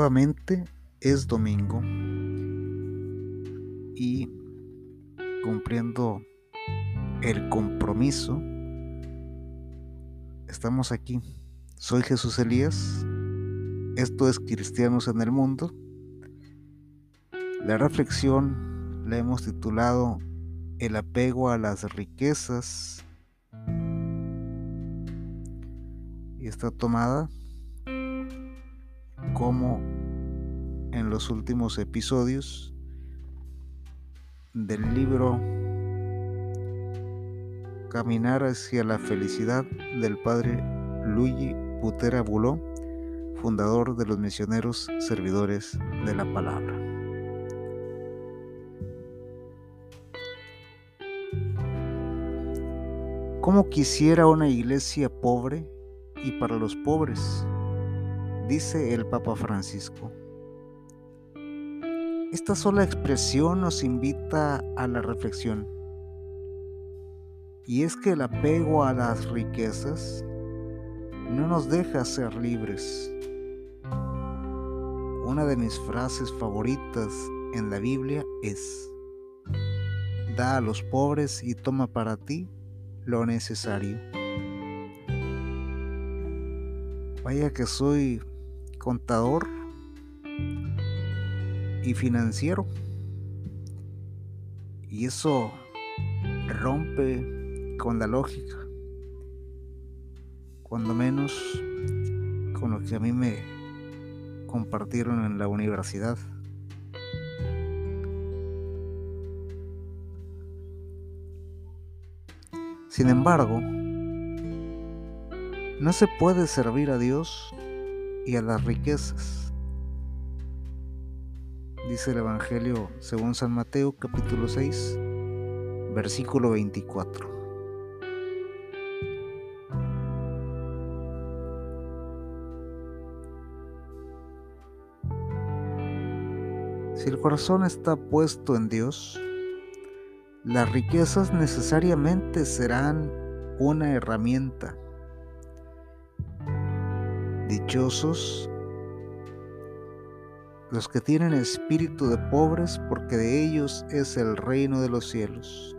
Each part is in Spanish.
nuevamente es domingo y cumpliendo el compromiso, estamos aquí. Soy Jesús Elías, esto es Cristianos en el Mundo. La reflexión la hemos titulado El apego a las riquezas y está tomada como en los últimos episodios del libro Caminar hacia la felicidad del padre Luigi Butera Buló, fundador de los misioneros servidores de la palabra. ¿Cómo quisiera una iglesia pobre y para los pobres? Dice el Papa Francisco. Esta sola expresión nos invita a la reflexión. Y es que el apego a las riquezas no nos deja ser libres. Una de mis frases favoritas en la Biblia es, da a los pobres y toma para ti lo necesario. Vaya que soy contador y financiero. Y eso rompe con la lógica, cuando menos con lo que a mí me compartieron en la universidad. Sin embargo, no se puede servir a Dios y a las riquezas dice el Evangelio según San Mateo capítulo 6, versículo 24. Si el corazón está puesto en Dios, las riquezas necesariamente serán una herramienta. Dichosos los que tienen espíritu de pobres, porque de ellos es el reino de los cielos.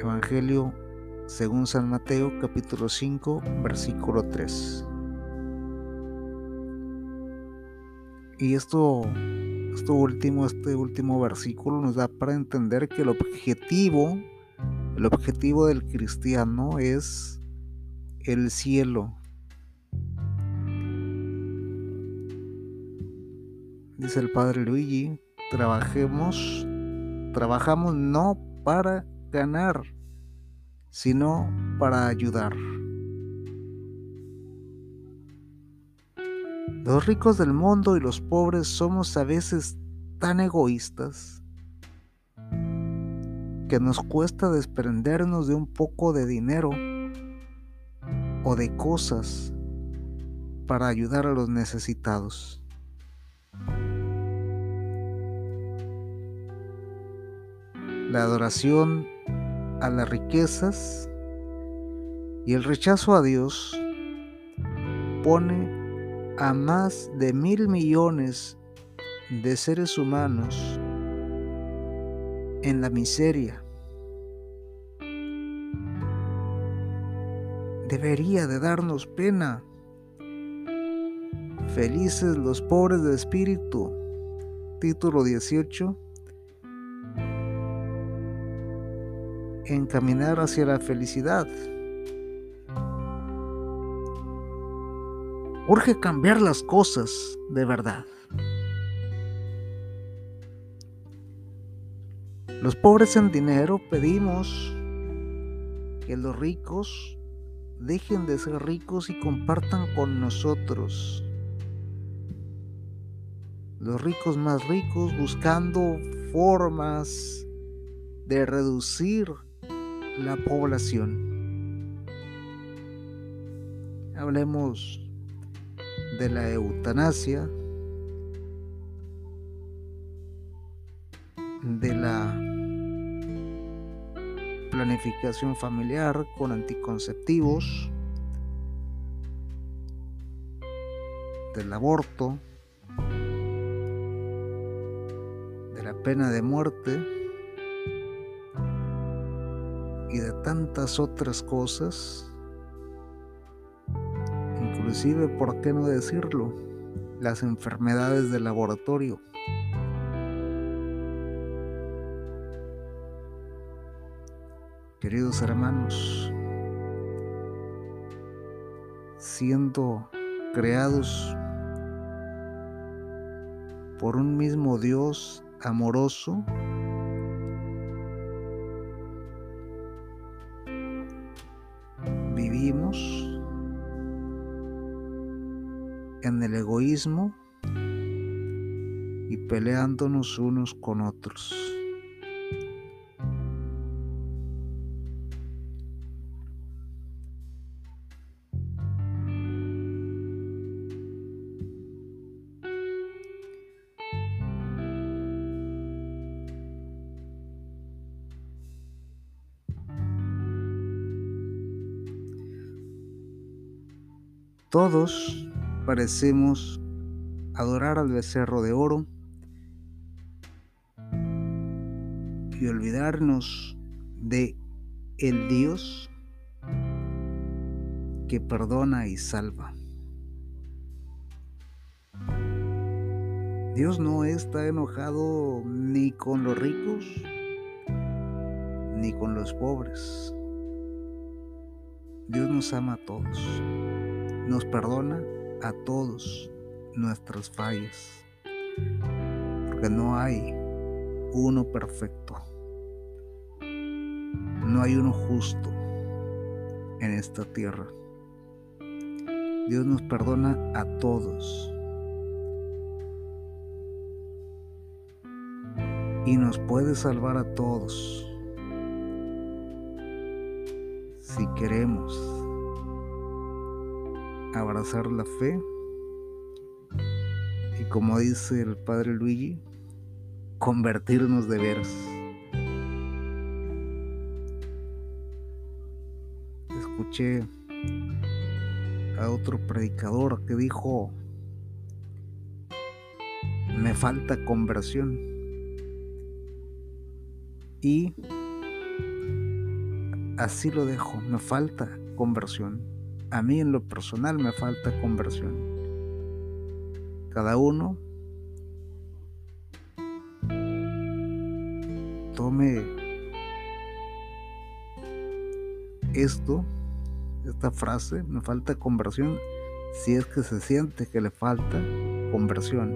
Evangelio según San Mateo capítulo 5 versículo 3. Y esto, esto último, este último versículo nos da para entender que el objetivo, el objetivo del cristiano es el cielo, dice el padre Luigi, trabajemos, trabajamos no para ganar, sino para ayudar. Los ricos del mundo y los pobres somos a veces tan egoístas que nos cuesta desprendernos de un poco de dinero o de cosas para ayudar a los necesitados. La adoración a las riquezas y el rechazo a Dios pone a más de mil millones de seres humanos en la miseria. Debería de darnos pena. Felices los pobres de espíritu. Título 18 encaminar hacia la felicidad. Urge cambiar las cosas de verdad. Los pobres en dinero pedimos que los ricos dejen de ser ricos y compartan con nosotros. Los ricos más ricos buscando formas de reducir la población. Hablemos de la eutanasia, de la planificación familiar con anticonceptivos, del aborto, pena de muerte y de tantas otras cosas, inclusive, ¿por qué no decirlo? Las enfermedades del laboratorio. Queridos hermanos, siendo creados por un mismo Dios amoroso, vivimos en el egoísmo y peleándonos unos con otros. Todos parecemos adorar al becerro de oro y olvidarnos de el Dios que perdona y salva. Dios no está enojado ni con los ricos ni con los pobres. Dios nos ama a todos nos perdona a todos nuestras fallas, porque no hay uno perfecto, no hay uno justo en esta tierra. Dios nos perdona a todos. Y nos puede salvar a todos si queremos abrazar la fe y como dice el padre Luigi, convertirnos de veras. Escuché a otro predicador que dijo, me falta conversión. Y así lo dejo, me falta conversión a mí en lo personal me falta conversión. Cada uno tome esto, esta frase, me falta conversión, si es que se siente que le falta conversión,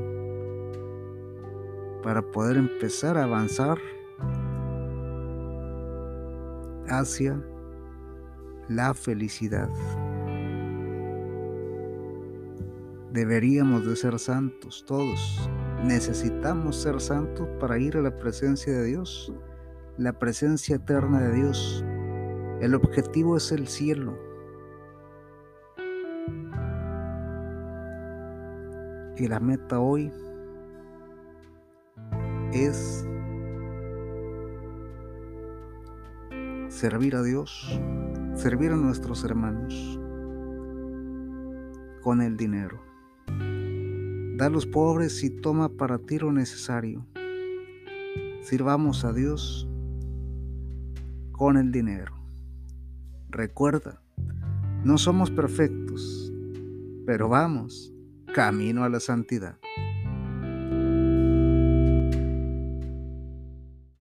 para poder empezar a avanzar hacia la felicidad. Deberíamos de ser santos todos. Necesitamos ser santos para ir a la presencia de Dios, la presencia eterna de Dios. El objetivo es el cielo. Y la meta hoy es servir a Dios, servir a nuestros hermanos con el dinero. Da a los pobres y toma para ti lo necesario. Sirvamos a Dios con el dinero. Recuerda, no somos perfectos, pero vamos camino a la santidad.